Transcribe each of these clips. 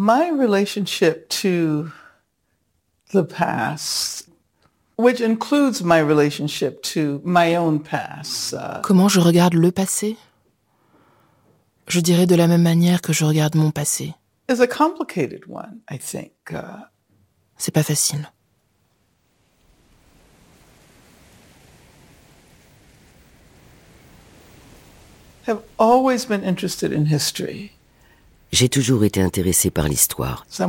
My relationship to the past, which includes my relationship to my own past. Uh, Comment je regarde le passé Je dirais de la même manière que je regarde mon passé. is a complicated one, I think. Uh, C'est pas facile. have always been interested in history. J'ai toujours été intéressé par l'histoire. On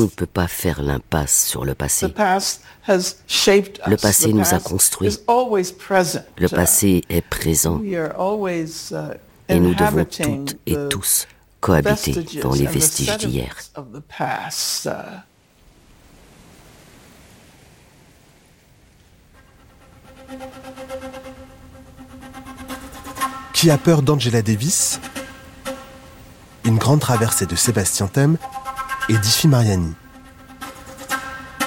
ne peut pas faire l'impasse sur le The passé. past has shaped us. Le passé The nous a construits. Le passé est présent We are always uh, et nous devons toutes et tous cohabiter dans les vestiges d'hier. Qui a peur d'Angela Davis? Une grande traversée de Sébastien Thème et d'Ifi Mariani.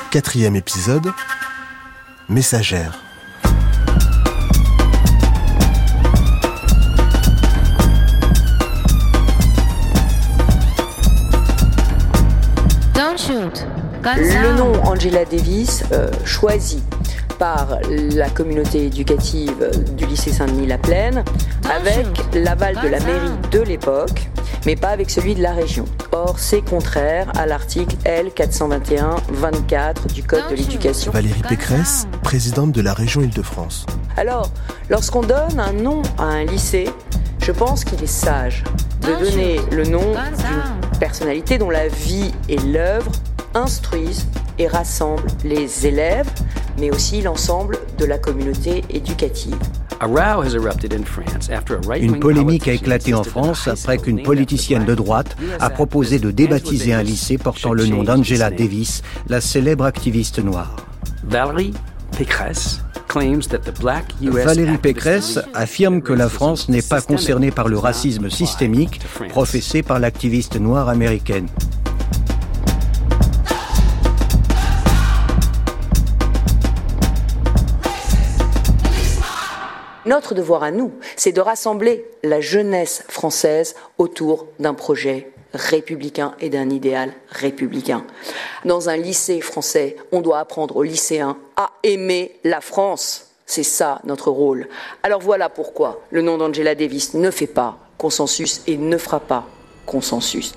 Quatrième épisode Messagère. Don't shoot. Guns Le nom Angela Davis, euh, choisi par la communauté éducative du lycée Saint-Denis-La Plaine, avec l'aval de la mairie de l'époque, mais pas avec celui de la région. Or, c'est contraire à l'article L421-24 du Code de l'éducation. Valérie Pécresse, présidente de la région Île-de-France. Alors, lorsqu'on donne un nom à un lycée, je pense qu'il est sage de donner le nom d'une personnalité dont la vie et l'œuvre instruisent et rassemblent les élèves, mais aussi l'ensemble de la communauté éducative. Une polémique a éclaté en France après qu'une politicienne de droite a proposé de débaptiser un lycée portant le nom d'Angela Davis, la célèbre activiste noire. Valérie Pécresse Valérie Pécresse affirme que la France n'est pas concernée par le racisme systémique professé par l'activiste noire américaine. Notre devoir à nous, c'est de rassembler la jeunesse française autour d'un projet républicain et d'un idéal républicain. Dans un lycée français, on doit apprendre aux lycéens à aimer la France. C'est ça notre rôle. Alors voilà pourquoi le nom d'Angela Davis ne fait pas consensus et ne fera pas consensus.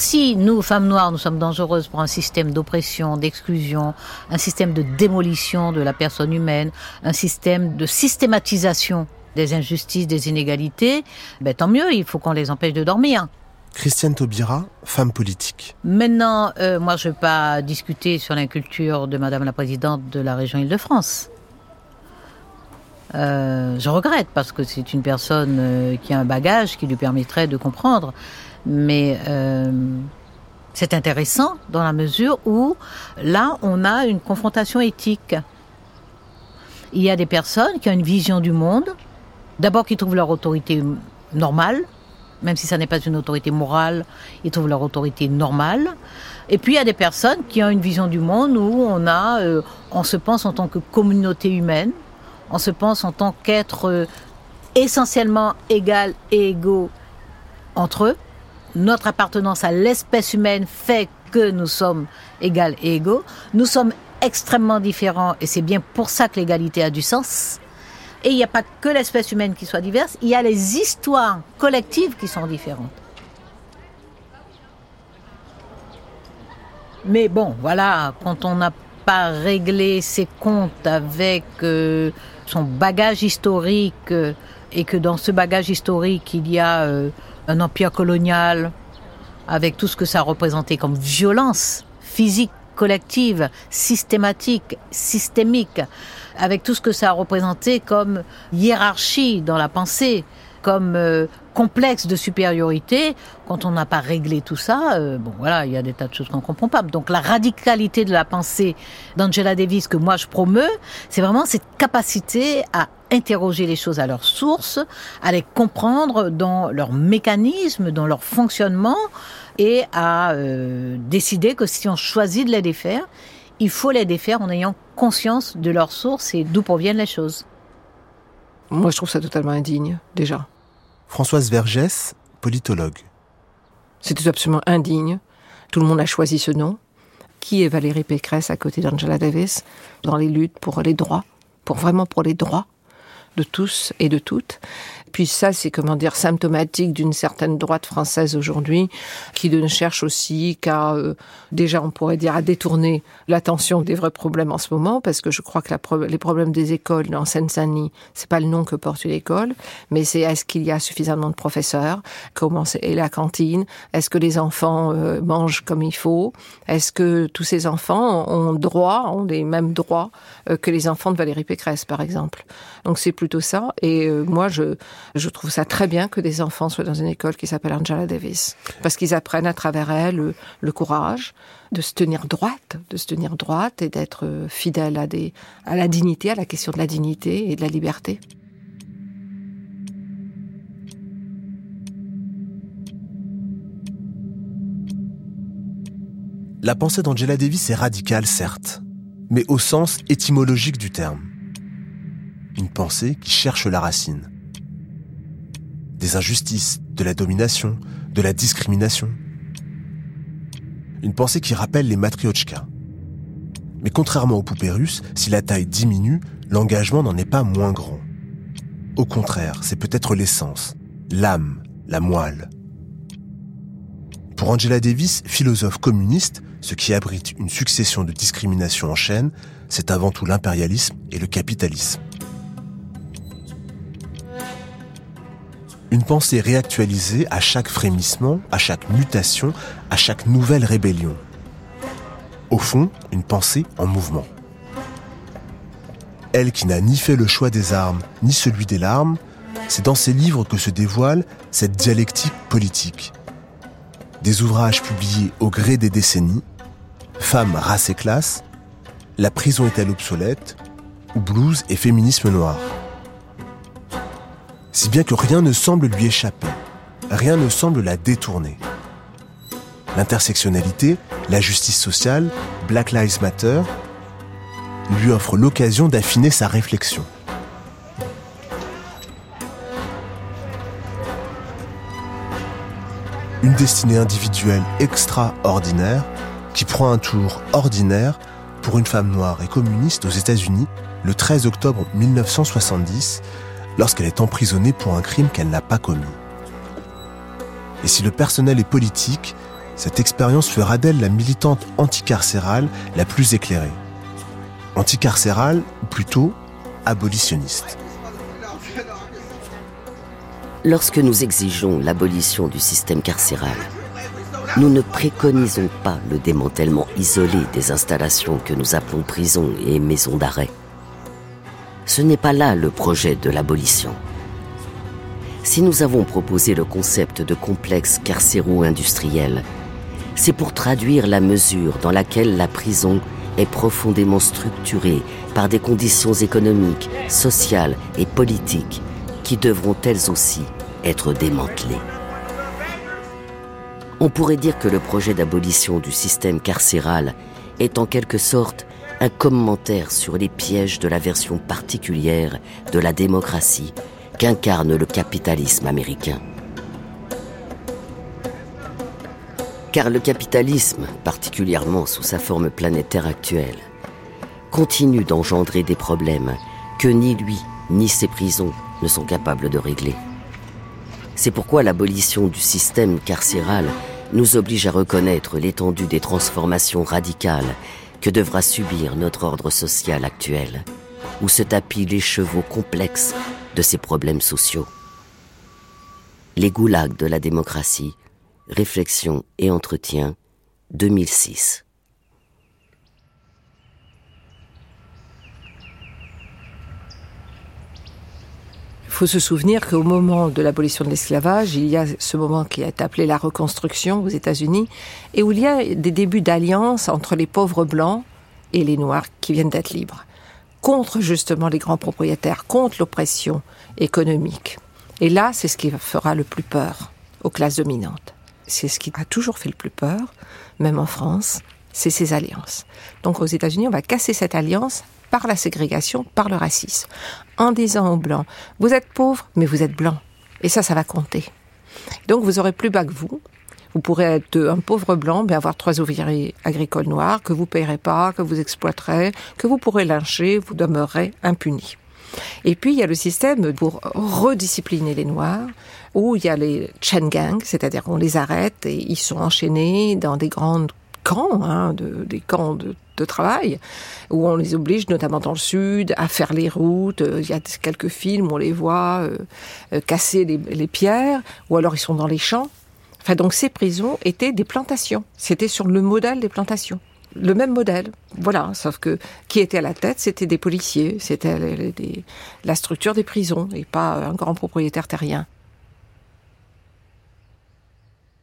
Si nous, femmes noires, nous sommes dangereuses pour un système d'oppression, d'exclusion, un système de démolition de la personne humaine, un système de systématisation des injustices, des inégalités, ben tant mieux, il faut qu'on les empêche de dormir. Christiane Taubira, femme politique. Maintenant, euh, moi, je ne vais pas discuter sur l'inculture de Madame la Présidente de la région Île-de-France. Euh, je regrette parce que c'est une personne euh, qui a un bagage qui lui permettrait de comprendre. Mais euh, c'est intéressant dans la mesure où là, on a une confrontation éthique. Il y a des personnes qui ont une vision du monde, d'abord qui trouvent leur autorité normale, même si ça n'est pas une autorité morale, ils trouvent leur autorité normale. Et puis il y a des personnes qui ont une vision du monde où on a, euh, on se pense en tant que communauté humaine, on se pense en tant qu'être euh, essentiellement égal et égaux entre eux. Notre appartenance à l'espèce humaine fait que nous sommes égales et égaux. Nous sommes extrêmement différents et c'est bien pour ça que l'égalité a du sens. Et il n'y a pas que l'espèce humaine qui soit diverse, il y a les histoires collectives qui sont différentes. Mais bon, voilà, quand on n'a pas réglé ses comptes avec euh, son bagage historique euh, et que dans ce bagage historique il y a euh, un empire colonial avec tout ce que ça représentait comme violence physique, collective, systématique, systémique, avec tout ce que ça a représenté comme hiérarchie dans la pensée, comme euh, complexe de supériorité quand on n'a pas réglé tout ça. Euh, bon, voilà, il y a des tas de choses qu'on comprend pas. Donc la radicalité de la pensée d'Angela Davis que moi je promeux, c'est vraiment cette capacité à interroger les choses à leur source, à les comprendre dans leur mécanisme, dans leur fonctionnement, et à euh, décider que si on choisit de les défaire, il faut les défaire en ayant conscience de leur source et d'où proviennent les choses. Moi, je trouve ça totalement indigne, déjà. Françoise Vergès, politologue. Tout absolument indigne. Tout le monde a choisi ce nom. Qui est Valérie Pécresse à côté d'Angela Davis dans les luttes pour les droits, pour vraiment pour les droits de tous et de toutes? Puis ça, c'est comment dire symptomatique d'une certaine droite française aujourd'hui qui ne cherche aussi qu'à euh, déjà on pourrait dire à détourner l'attention des vrais problèmes en ce moment parce que je crois que la, les problèmes des écoles en Seine-Saint-Denis, c'est pas le nom que porte une école, mais c'est est-ce qu'il y a suffisamment de professeurs, comment est la cantine, est-ce que les enfants euh, mangent comme il faut, est-ce que tous ces enfants ont droit, ont les mêmes droits euh, que les enfants de Valérie Pécresse par exemple? Donc c'est plutôt ça et moi je je trouve ça très bien que des enfants soient dans une école qui s'appelle Angela Davis. Parce qu'ils apprennent à travers elle le, courage de se tenir droite, de se tenir droite et d'être fidèle à, à la dignité, à la question de la dignité et de la liberté. La pensée d'Angela Davis est radicale, certes, mais au sens étymologique du terme. Une pensée qui cherche la racine des injustices, de la domination, de la discrimination. Une pensée qui rappelle les matriochkas. Mais contrairement aux poupées russes, si la taille diminue, l'engagement n'en est pas moins grand. Au contraire, c'est peut-être l'essence, l'âme, la moelle. Pour Angela Davis, philosophe communiste, ce qui abrite une succession de discriminations en chaîne, c'est avant tout l'impérialisme et le capitalisme. Une pensée réactualisée à chaque frémissement, à chaque mutation, à chaque nouvelle rébellion. Au fond, une pensée en mouvement. Elle qui n'a ni fait le choix des armes, ni celui des larmes, c'est dans ses livres que se dévoile cette dialectique politique. Des ouvrages publiés au gré des décennies, Femmes, race et classe, La prison est-elle obsolète ou Blues et féminisme noir? Si bien que rien ne semble lui échapper, rien ne semble la détourner. L'intersectionnalité, la justice sociale, Black Lives Matter, lui offrent l'occasion d'affiner sa réflexion. Une destinée individuelle extraordinaire qui prend un tour ordinaire pour une femme noire et communiste aux États-Unis le 13 octobre 1970 lorsqu'elle est emprisonnée pour un crime qu'elle n'a pas commis. Et si le personnel est politique, cette expérience fera d'elle la militante anticarcérale la plus éclairée. Anticarcérale, ou plutôt abolitionniste. Lorsque nous exigeons l'abolition du système carcéral, nous ne préconisons pas le démantèlement isolé des installations que nous appelons prisons et maisons d'arrêt ce n'est pas là le projet de l'abolition. Si nous avons proposé le concept de complexe carcéro-industriel, c'est pour traduire la mesure dans laquelle la prison est profondément structurée par des conditions économiques, sociales et politiques qui devront elles aussi être démantelées. On pourrait dire que le projet d'abolition du système carcéral est en quelque sorte un commentaire sur les pièges de la version particulière de la démocratie qu'incarne le capitalisme américain. Car le capitalisme, particulièrement sous sa forme planétaire actuelle, continue d'engendrer des problèmes que ni lui ni ses prisons ne sont capables de régler. C'est pourquoi l'abolition du système carcéral nous oblige à reconnaître l'étendue des transformations radicales que devra subir notre ordre social actuel, où se tapit les chevaux complexes de ces problèmes sociaux. Les goulags de la démocratie, réflexion et entretien, 2006. Faut se souvenir qu'au moment de l'abolition de l'esclavage, il y a ce moment qui est appelé la reconstruction aux États-Unis, et où il y a des débuts d'alliance entre les pauvres blancs et les noirs qui viennent d'être libres, contre justement les grands propriétaires, contre l'oppression économique. Et là, c'est ce qui fera le plus peur aux classes dominantes. C'est ce qui a toujours fait le plus peur, même en France, c'est ces alliances. Donc aux États-Unis, on va casser cette alliance par la ségrégation, par le racisme, en disant aux blancs, vous êtes pauvres, mais vous êtes blancs. Et ça, ça va compter. Donc vous aurez plus bas que vous. Vous pourrez être un pauvre blanc, mais avoir trois ouvriers agricoles noirs que vous payerez pas, que vous exploiterez, que vous pourrez lyncher, vous demeurerez impunis. Et puis, il y a le système pour rediscipliner les Noirs, où il y a les chain gangs, c'est-à-dire qu'on les arrête et ils sont enchaînés dans des grandes camps, hein, de, des camps de, travail, où on les oblige, notamment dans le sud, à faire les routes. Il y a quelques films où on les voit euh, euh, casser les, les, pierres, ou alors ils sont dans les champs. Enfin, donc ces prisons étaient des plantations. C'était sur le modèle des plantations le même modèle. Voilà, sauf que qui était à la tête, c'était des policiers, c'était la structure des prisons et pas un grand propriétaire terrien.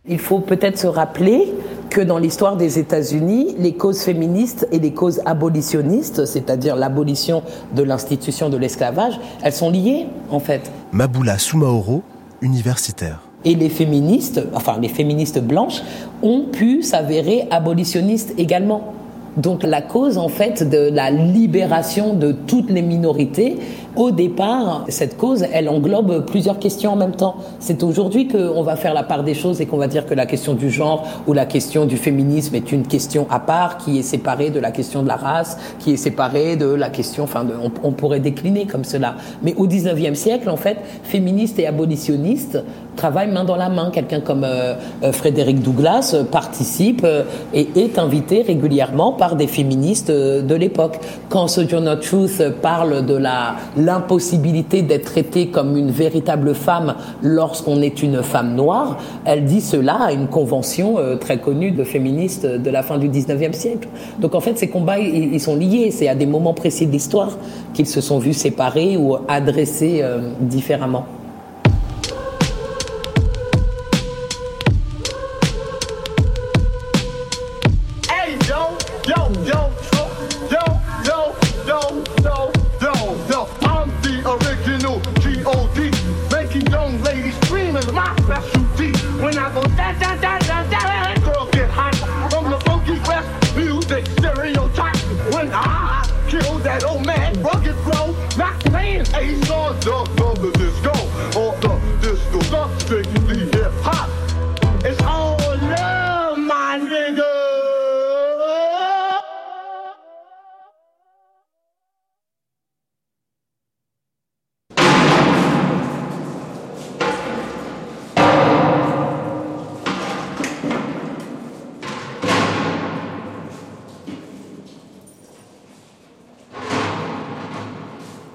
Il faut peut-être se rappeler que dans l'histoire des États-Unis, les causes féministes et les causes abolitionnistes, c'est-à-dire l'abolition de l'institution de l'esclavage, elles sont liées en fait. Maboula Soumaoro, universitaire et les féministes, enfin les féministes blanches, ont pu s'avérer abolitionnistes également. Donc la cause en fait de la libération de toutes les minorités au départ, cette cause, elle englobe plusieurs questions en même temps. C'est aujourd'hui qu'on va faire la part des choses et qu'on va dire que la question du genre ou la question du féminisme est une question à part qui est séparée de la question de la race, qui est séparée de la question, enfin, on, pourrait décliner comme cela. Mais au 19e siècle, en fait, féministes et abolitionnistes travaillent main dans la main. Quelqu'un comme euh, euh, Frédéric Douglas participe euh, et est invité régulièrement par des féministes de l'époque. Quand Sojourner Truth parle de la l'impossibilité d'être traitée comme une véritable femme lorsqu'on est une femme noire, elle dit cela à une convention euh, très connue de féministes de la fin du 19e siècle. Donc en fait, ces combats, ils, sont liés. C'est à des moments précis de l'histoire qu'ils se sont vus séparés ou adressés euh, différemment.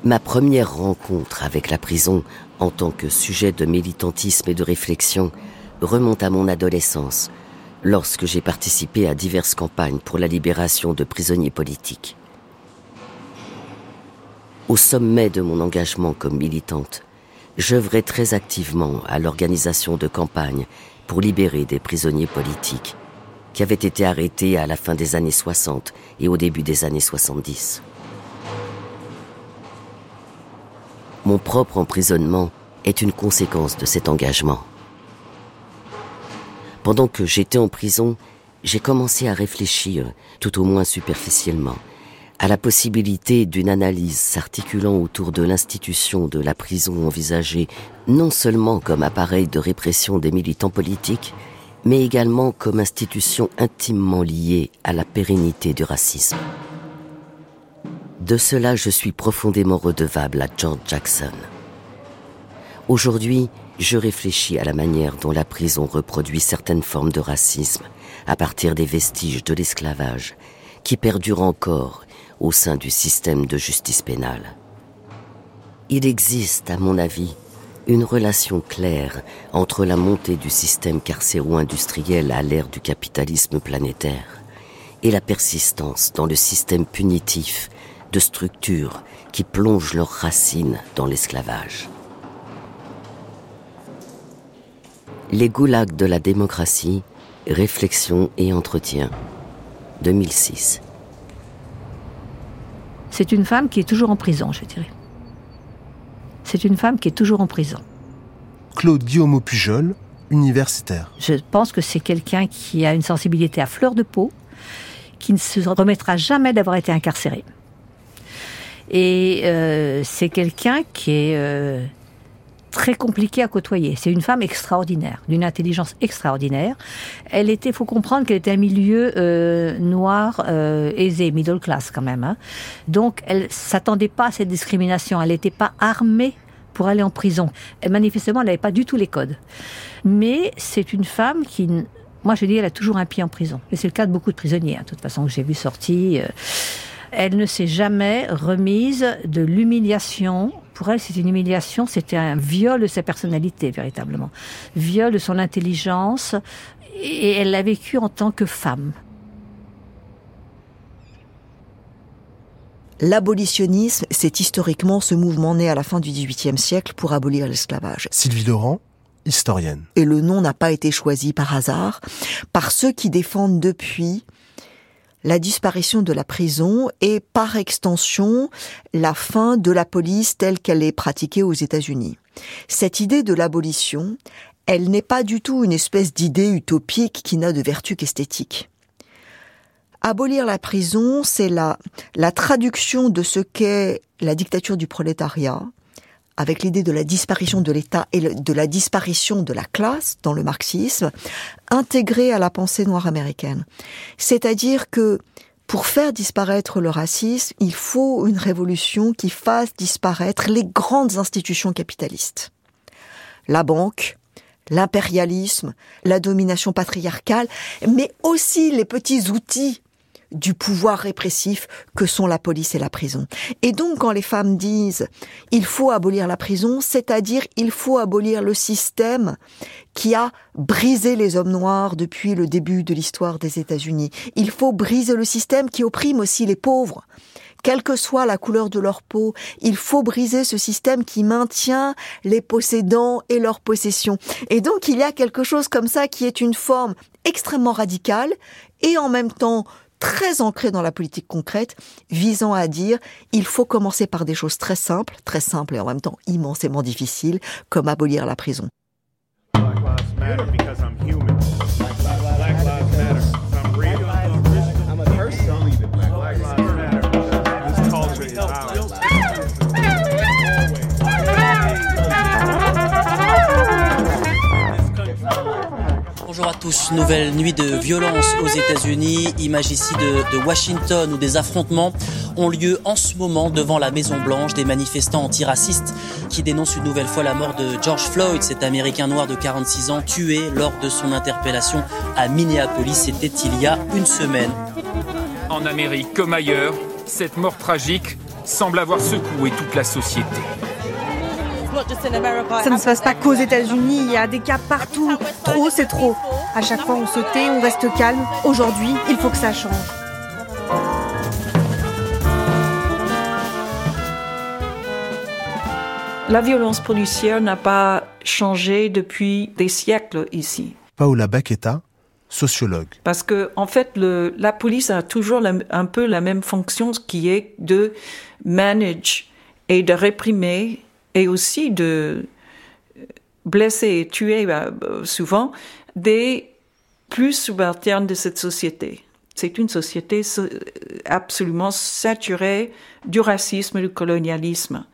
Ma première rencontre avec la prison en tant que sujet de militantisme et de réflexion remonte à mon adolescence, lorsque j'ai participé à diverses campagnes pour la libération de prisonniers politiques. Au sommet de mon engagement comme militante, j'œuvrais très activement à l'organisation de campagnes pour libérer des prisonniers politiques qui avaient été arrêtés à la fin des années 60 et au début des années 70. Mon propre emprisonnement est une conséquence de cet engagement. Pendant que j'étais en prison, j'ai commencé à réfléchir, tout au moins superficiellement, à la possibilité d'une analyse s'articulant autour de l'institution de la prison envisagée non seulement comme appareil de répression des militants politiques, mais également comme institution intimement liée à la pérennité du racisme. De cela, je suis profondément redevable à George Jackson. Aujourd'hui, je réfléchis à la manière dont la prison reproduit certaines formes de racisme à partir des vestiges de l'esclavage qui perdurent encore au sein du système de justice pénale. Il existe, à mon avis, une relation claire entre la montée du système carcéro-industriel à l'ère du capitalisme planétaire et la persistance dans le système punitif de structures qui plongent leurs racines dans l'esclavage. Les goulags de la démocratie, réflexion et entretien. 2006. C'est une femme qui est toujours en prison, je dirais. C'est une femme qui est toujours en prison. Claude Guillaume Pujol, universitaire. Je pense que c'est quelqu'un qui a une sensibilité à fleur de peau, qui ne se remettra jamais d'avoir été incarcéré. Et euh, c'est quelqu'un qui est euh, très compliqué à côtoyer. C'est une femme extraordinaire, d'une intelligence extraordinaire. Elle était, faut comprendre qu'elle était un milieu euh, noir aisé, middle class quand même. Hein. Donc elle s'attendait pas à cette discrimination. Elle n'était pas armée pour aller en prison. Et manifestement, elle n'avait pas du tout les codes. Mais c'est une femme qui moi, je dis, elle a toujours un pied en prison. Et c'est le cas de beaucoup de prisonniers, hein, de toute façon, que j'ai vu sortir. Elle ne s'est jamais remise de l'humiliation. Pour elle, c'est une humiliation, c'était un viol de sa personnalité, véritablement. Viol de son intelligence. Et elle l'a vécu en tant que femme. L'abolitionnisme, c'est historiquement ce mouvement né à la fin du XVIIIe siècle pour abolir l'esclavage. Sylvie Laurent, historienne. Et le nom n'a pas été choisi par hasard, par ceux qui défendent depuis la disparition de la prison et par extension la fin de la police telle qu'elle est pratiquée aux États-Unis. Cette idée de l'abolition, elle n'est pas du tout une espèce d'idée utopique qui n'a de vertu qu'esthétique. Abolir la prison, c'est la, la traduction de ce qu'est la dictature du prolétariat, avec l'idée de la disparition de l'État et de la disparition de la classe dans le marxisme, intégrée à la pensée noire américaine. C'est-à-dire que pour faire disparaître le racisme, il faut une révolution qui fasse disparaître les grandes institutions capitalistes. La banque, l'impérialisme, la domination patriarcale, mais aussi les petits outils du pouvoir répressif que sont la police et la prison. Et donc quand les femmes disent il faut abolir la prison, c'est-à-dire il faut abolir le système qui a brisé les hommes noirs depuis le début de l'histoire des États-Unis. Il faut briser le système qui opprime aussi les pauvres quelle que soit la couleur de leur peau, il faut briser ce système qui maintient les possédants et leurs possessions. Et donc il y a quelque chose comme ça qui est une forme extrêmement radicale et en même temps très ancré dans la politique concrète, visant à dire il faut commencer par des choses très simples, très simples et en même temps immensément difficiles, comme abolir la prison. Bonjour à tous. Nouvelle nuit de violence aux États-Unis. Image ici de, Washington où des affrontements ont lieu en ce moment devant la Maison Blanche. Des manifestants antiracistes qui dénoncent une nouvelle fois la mort de George Floyd, cet Américain noir de 46 ans tué lors de son interpellation à Minneapolis. C'était il y a une semaine. En Amérique comme ailleurs, cette mort tragique semble avoir secoué toute la société. Ça ne se passe pas qu'aux États-Unis, il y a des cas partout. Trop, c'est trop. À chaque fois, on se tait, on reste calme. Aujourd'hui, il faut que ça change. La violence policière n'a pas changé depuis des siècles ici. Paola Baqueta, sociologue. Parce que, en fait, le, la police a toujours un peu la même fonction qui est de manage et de réprimer et aussi de blesser et tuer bah, souvent des plus subalternes de cette société. C'est une société absolument saturée du racisme du colonialisme.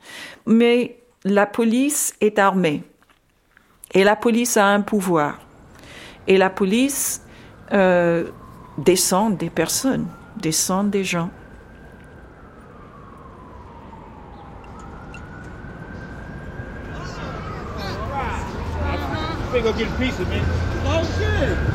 Mais la police est armée et la police a un pouvoir. Et la police euh, descend des personnes, descend des gens. Go get a pizza, man. Oh, shit.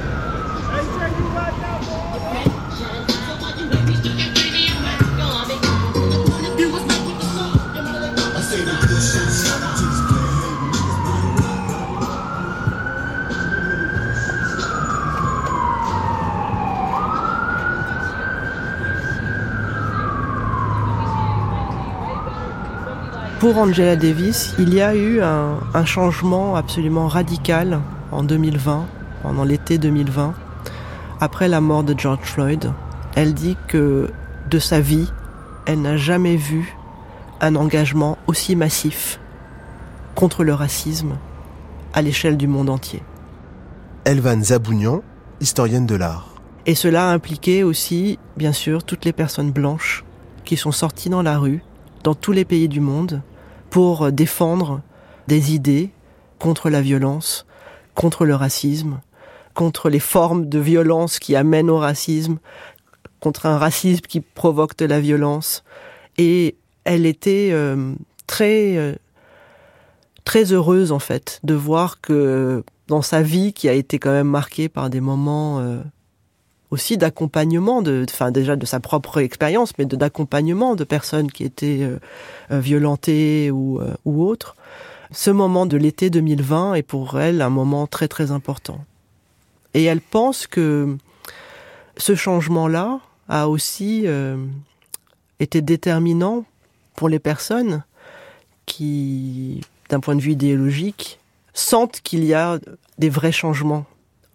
Pour Angela Davis, il y a eu un, un changement absolument radical en 2020, pendant l'été 2020, après la mort de George Floyd, elle dit que de sa vie, elle n'a jamais vu un engagement aussi massif contre le racisme à l'échelle du monde entier. Elvan Zabounian, historienne de l'art. Et cela a impliqué aussi, bien sûr, toutes les personnes blanches qui sont sorties dans la rue, dans tous les pays du monde, pour défendre des idées contre la violence, contre le racisme, contre les formes de violence qui amènent au racisme, contre un racisme qui provoque de la violence. Et elle était euh, très euh, très heureuse en fait de voir que dans sa vie qui a été quand même marquée par des moments euh, aussi d'accompagnement enfin déjà de sa propre expérience mais d'accompagnement de personnes qui étaient violentées ou ou autres. Ce moment de l'été 2020 est pour elle un moment très très important. Et elle pense que ce changement là a aussi été déterminant pour les personnes qui, d'un point de vue idéologique, sentent qu'il y a des vrais changements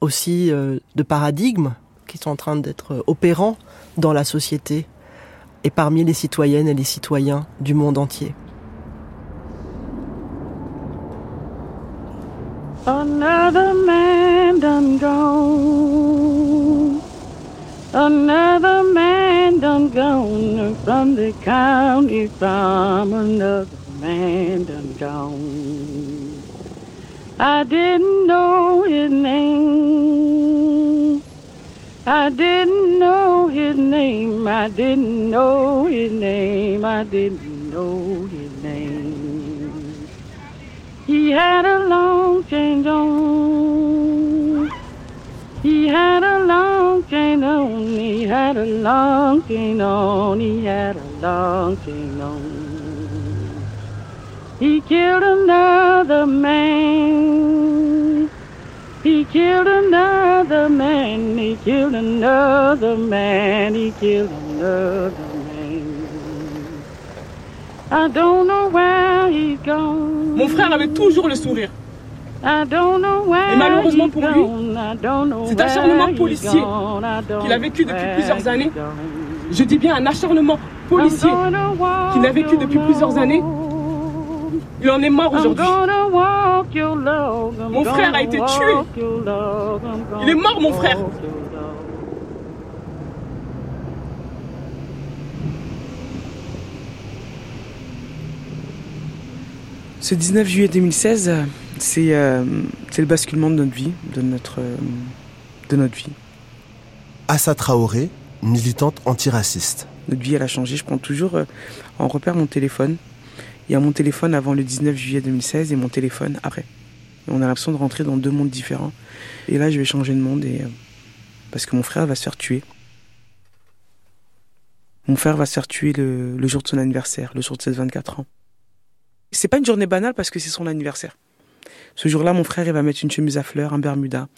aussi euh, de paradigme qui sont en train d'être opérants dans la société et parmi les citoyennes et les citoyens du monde entier. Another man done gone. Another man done gone from the county from another man done gone. I didn't know his name. I didn't know his name. I didn't know his name. I didn't know his name. He had a long chain on. He had a long chain on, he had a long chain on, he had a long chain on. He killed another man. He killed another man, he killed another man, he killed another man. I don't know where he's gone. Mon frère avait toujours le sourire. Et malheureusement pour lui, cet acharnement policier qu'il a vécu depuis plusieurs années, je dis bien un acharnement policier qu'il a vécu depuis plusieurs années, il en est mort aujourd'hui. Mon frère a été tué. Il est mort, mon frère. Ce 19 juillet 2016, euh, c'est le basculement de notre vie, de notre, euh, de notre vie. Assa Traoré, militante antiraciste. Notre vie, elle a changé. Je prends toujours euh, en repère mon téléphone. Il y a mon téléphone avant le 19 juillet 2016 et mon téléphone après. on a l'impression de rentrer dans deux mondes différents. Et là, je vais changer de monde et, parce que mon frère va se faire tuer. Mon frère va se faire tuer le, le jour de son anniversaire, le jour de ses 24 ans. C'est pas une journée banale parce que c'est son anniversaire. Ce jour-là, mon frère, il va mettre une chemise à fleurs, un bermuda,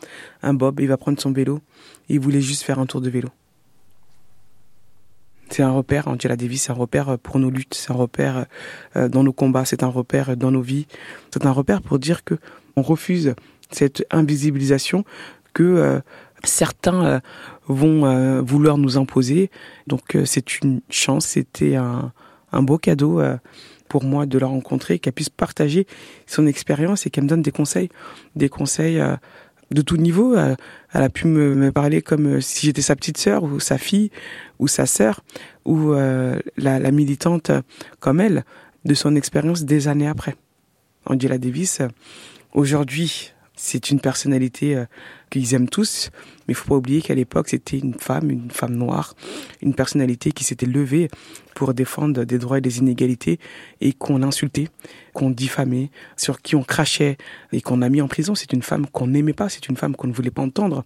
un bob, il va prendre son vélo. Et il voulait juste faire un tour de vélo. C'est un repère, Angela Davis, c'est un repère pour nos luttes, c'est un repère euh, dans nos combats, c'est un repère dans nos vies. C'est un repère pour dire que on refuse cette invisibilisation que euh, certains euh, vont vouloir nous imposer. Donc c'est une chance, c'était un, un beau cadeau pour moi de la rencontrer, qu'elle puisse partager son expérience et qu'elle me donne des conseils, des conseils euh, de tout niveau. Euh, elle a pu me, parler comme euh, si j'étais sa petite sœur ou sa fille ou sa sœur ou la, militante comme elle de son expérience des années après. Angela Davis, aujourd'hui, c'est une personnalité euh, qu'ils aiment tous, mais il faut pas oublier qu'à l'époque, c'était une femme, une femme noire, une personnalité qui s'était levée pour défendre des droits et des inégalités et qu'on insultait, qu'on diffamait, sur qui on crachait et qu'on a mis en prison. C'est une femme qu'on n'aimait pas, c'est une femme qu'on ne voulait pas entendre.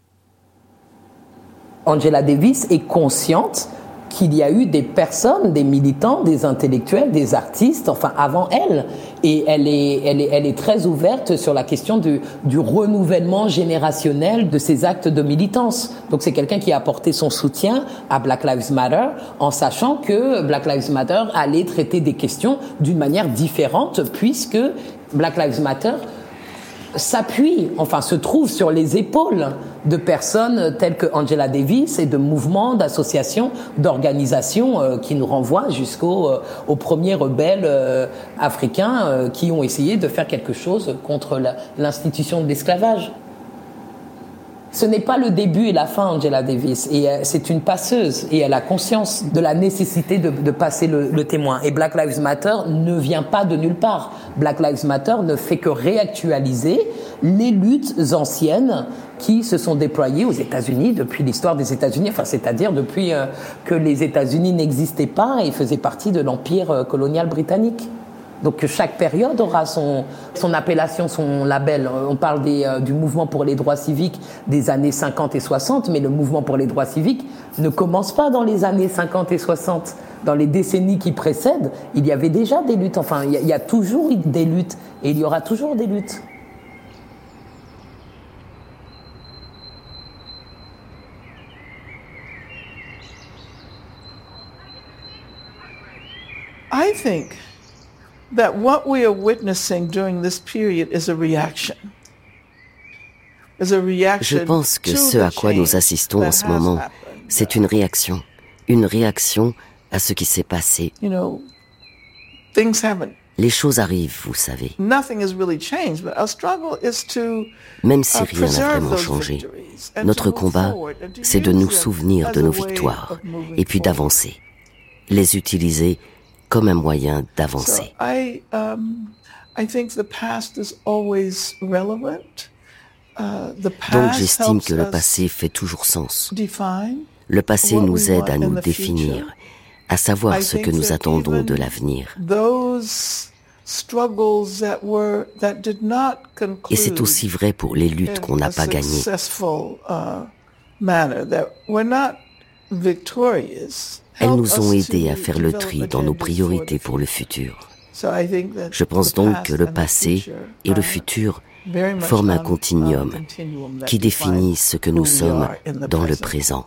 Angela Davis est consciente qu'il y a eu des personnes, des militants, des intellectuels, des artistes, enfin avant elle. Et elle est, elle est, elle est très ouverte sur la question du, du renouvellement générationnel de ces actes de militance. Donc c'est quelqu'un qui a apporté son soutien à Black Lives Matter en sachant que Black Lives Matter allait traiter des questions d'une manière différente puisque Black Lives Matter s'appuie, enfin se trouve sur les épaules de personnes telles que Angela Davis et de mouvements, d'associations, d'organisations euh, qui nous renvoient jusqu'aux euh, premiers rebelles euh, africains qui ont essayé de faire quelque chose contre l'institution de l'esclavage. Ce n'est pas le début et la fin, Angela Davis. Et euh, c'est une passeuse. Et elle a conscience de la nécessité de, de passer le, le, témoin. Et Black Lives Matter ne vient pas de nulle part. Black Lives Matter ne fait que réactualiser les luttes anciennes qui se sont déployées aux États-Unis depuis l'histoire des États-Unis, enfin, c'est-à-dire depuis euh, que les États-Unis n'existaient pas et faisaient partie de l'empire euh, colonial britannique. Donc chaque période aura son, son appellation, son label. On parle des, euh, du mouvement pour les droits civiques des années 50 et 60, mais le mouvement pour les droits civiques ne commence pas dans les années 50 et 60. Dans les décennies qui précèdent, il y avait déjà des luttes. Enfin, il y a, il y a toujours des luttes et il y aura toujours des luttes. I think that what we are witnessing during this period is a reaction. Je pense que ce à quoi nous assistons en ce moment, c'est une réaction, une réaction à ce qui s'est passé. Les choses arrivent, vous savez. Même si rien n'a vraiment changé, notre combat, c'est de nous souvenir de nos victoires et puis d'avancer, les utiliser comme un moyen d'avancer. Donc j'estime que le passé fait toujours sens. Le passé nous aide à nous définir, à savoir ce que nous attendons de l'avenir. Et c'est aussi vrai pour les luttes qu'on n'a pas gagnées. Elles nous ont aidés à faire le tri dans nos priorités pour le futur. Je pense donc que le passé et le futur forment un continuum qui définit ce que nous sommes dans le présent.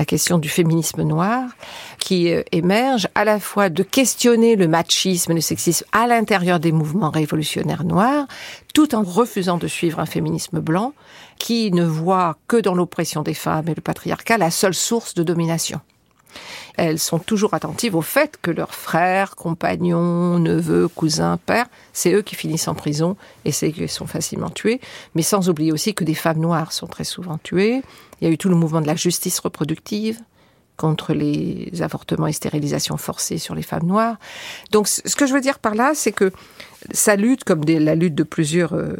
la question du féminisme noir, qui euh, émerge à la fois de questionner le machisme, le sexisme à l'intérieur des mouvements révolutionnaires noirs, tout en refusant de suivre un féminisme blanc qui ne voit que dans l'oppression des femmes et le patriarcat la seule source de domination. Elles sont toujours attentives au fait que leurs frères, compagnons, neveux, cousins, pères, c'est eux qui finissent en prison et c'est eux qui sont facilement tués. Mais sans oublier aussi que des femmes noires sont très souvent tuées. Il y a eu tout le mouvement de la justice reproductive contre les avortements et stérilisations forcées sur les femmes noires. Donc ce que je veux dire par là, c'est que sa lutte, comme la lutte de plusieurs euh,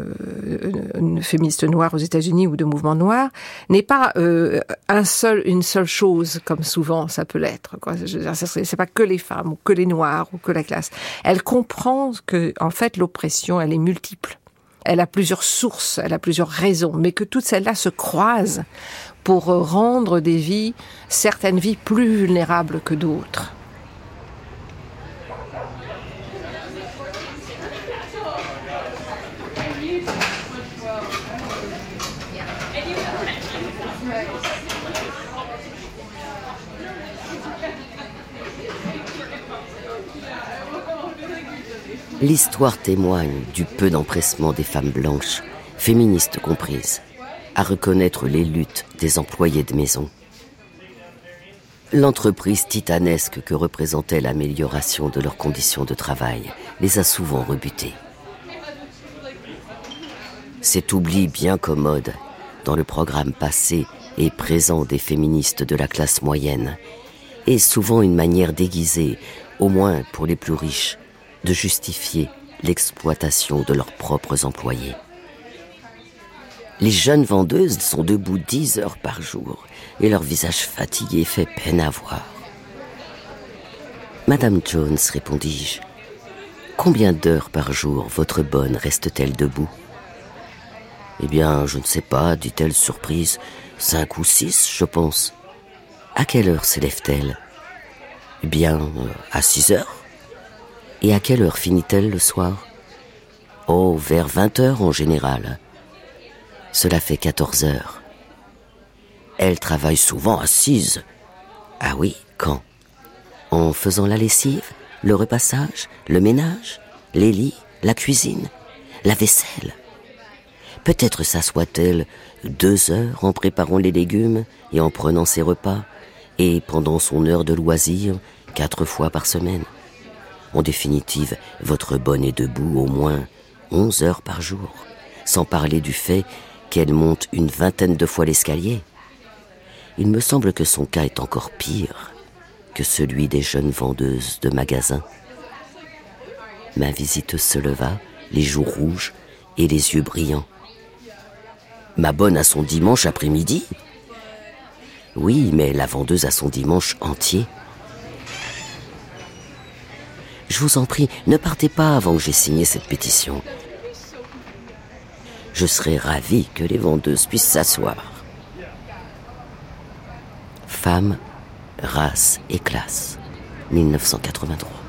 euh, féministes noires aux États-Unis ou de mouvements noirs, n'est pas euh, un seul, une seule chose, comme souvent ça peut l'être. C'est pas que les femmes ou que les noirs ou que la classe. Elle comprend que, en fait, l'oppression, elle est multiple. Elle a plusieurs sources, elle a plusieurs raisons, mais que toutes celles-là se croisent pour rendre des vies, certaines vies plus vulnérables que d'autres. L'histoire témoigne du peu d'empressement des femmes blanches, féministes comprises, à reconnaître les luttes des employés de maison. L'entreprise titanesque que représentait l'amélioration de leurs conditions de travail les a souvent rebutées. Cet oubli bien commode dans le programme passé et présent des féministes de la classe moyenne est souvent une manière déguisée, au moins pour les plus riches, de justifier l'exploitation de leurs propres employés. Les jeunes vendeuses sont debout dix heures par jour et leur visage fatigué fait peine à voir. Madame Jones, répondis-je, combien d'heures par jour votre bonne reste-t-elle debout? Eh bien, je ne sais pas, dit-elle surprise, cinq ou six, je pense. À quelle heure s'élève-t-elle? Eh bien, euh, à six heures. Et à quelle heure finit-elle le soir? Oh, vers vingt heures en général. Cela fait quatorze heures. Elle travaille souvent assise. Ah oui, quand? En faisant la lessive, le repassage, le ménage, les lits, la cuisine, la vaisselle. Peut-être s'assoit-elle deux heures en préparant les légumes et en prenant ses repas, et pendant son heure de loisir, quatre fois par semaine. En définitive, votre bonne est debout au moins onze heures par jour, sans parler du fait qu'elle monte une vingtaine de fois l'escalier. Il me semble que son cas est encore pire que celui des jeunes vendeuses de magasins. Ma visiteuse se leva, les joues rouges et les yeux brillants. Ma bonne a son dimanche après-midi? Oui, mais la vendeuse a son dimanche entier. Je vous en prie, ne partez pas avant que j'ai signé cette pétition. Je serais ravi que les vendeuses puissent s'asseoir. Femme, race et classe. 1983.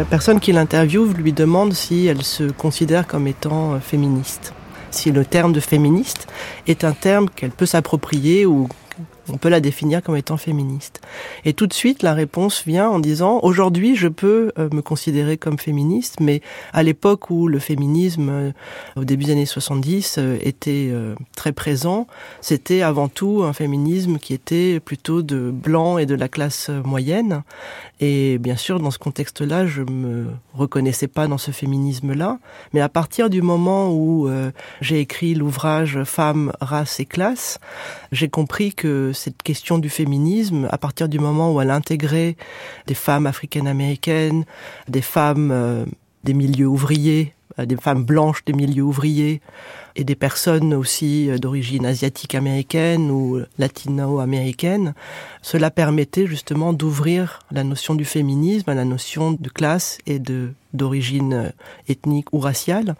La personne qui l'interviewe lui demande si elle se considère comme étant euh, féministe. Si le terme de féministe est un terme qu'elle peut s'approprier ou on peut la définir comme étant féministe. Et tout de suite, la réponse vient en disant aujourd'hui, je peux euh, me considérer comme féministe, mais à l'époque où le féminisme, euh, au début des années 70, euh, était très présent, c'était avant tout un féminisme qui était plutôt de blanc et de la classe moyenne. Et bien sûr, dans ce contexte-là, je me reconnaissais pas dans ce féminisme-là. Mais à partir du moment où j'ai écrit l'ouvrage Femmes, race et classe, j'ai compris que cette question du féminisme, à partir du moment où elle intégrait des femmes africaines-américaines, des femmes euh, des milieux ouvriers, euh, des femmes blanches des milieux ouvriers, et des personnes aussi euh, d'origine asiatique américaine ou latino-américaine, cela permettait justement d'ouvrir la notion du féminisme à la notion de classe et de d'origine ethnique ou raciale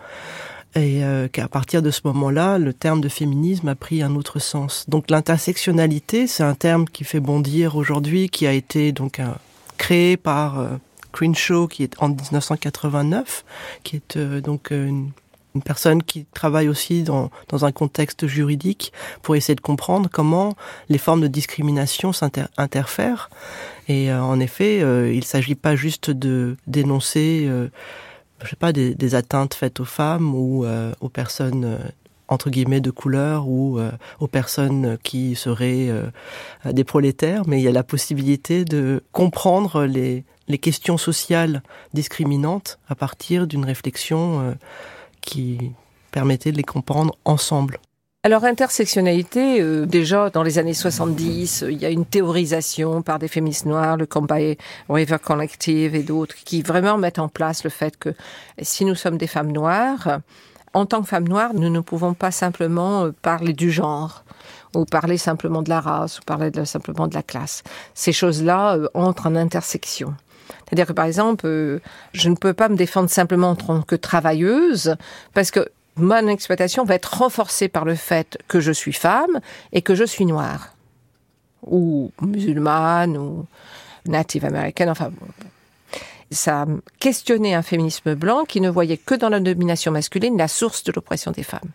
et euh, qu'à partir de ce moment-là, le terme de féminisme a pris un autre sens. Donc l'intersectionnalité, c'est un terme qui fait bondir aujourd'hui, qui a été donc créé par euh, Crenshaw, qui est en 1989, qui est euh, donc une, une, personne qui travaille aussi dans un contexte juridique pour essayer de comprendre comment les formes de discrimination s'interfèrent. Et en effet, il ne s'agit pas juste de dénoncer je sais pas, des, des, atteintes faites aux femmes ou euh, aux personnes euh, entre guillemets de couleur ou euh, aux personnes qui seraient des prolétaires, mais il y a la possibilité de comprendre les, les questions sociales discriminantes à partir d'une réflexion qui permettait de les comprendre ensemble. Alors intersectionnalité, euh, déjà dans les années 70, euh, il y a une théorisation par des féministes noirs, le Combay River Collective et d'autres, qui vraiment mettent en place le fait que si nous sommes des femmes noires, en tant que femmes noires, nous ne pouvons pas simplement euh, parler du genre ou parler simplement de la race ou parler simplement de la classe. Ces choses-là entrent en intersection. C'est-à-dire que par exemple, je ne peux pas me défendre simplement en tant que travailleuse parce que mon exploitation va être renforcée par le fait que je suis femme et que je suis noire, ou musulmane, ou native américaine, enfin. Ça questionnait un féminisme blanc qui ne voyait que dans la domination masculine la source de l'oppression des femmes.